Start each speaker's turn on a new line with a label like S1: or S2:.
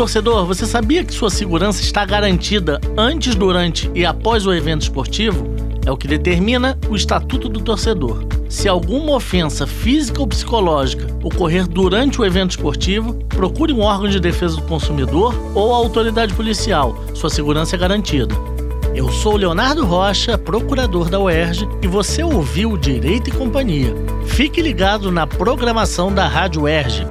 S1: torcedor, você sabia que sua segurança está garantida antes, durante e após o evento esportivo? É o que determina o Estatuto do Torcedor. Se alguma ofensa física ou psicológica ocorrer durante o evento esportivo, procure um órgão de defesa do consumidor ou a autoridade policial. Sua segurança é garantida. Eu sou Leonardo Rocha, procurador da UERJ, e você ouviu Direito e Companhia. Fique ligado na programação da Rádio UERJ.